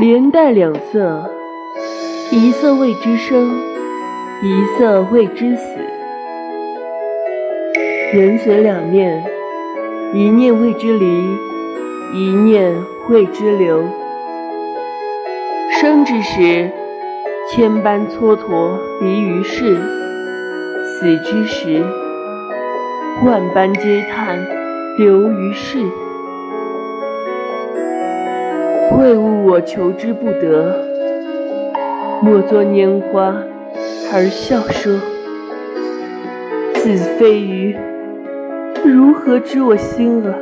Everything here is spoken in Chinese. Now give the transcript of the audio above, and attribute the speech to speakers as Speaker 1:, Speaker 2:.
Speaker 1: 连带两色，一色谓之生，一色谓之死。人随两念，一念谓之离，一念谓之留。生之时，千般蹉跎离于世；死之时，万般嗟叹留于世。会误我求之不得，莫作拈花而笑说。子非鱼，如何知我心啊？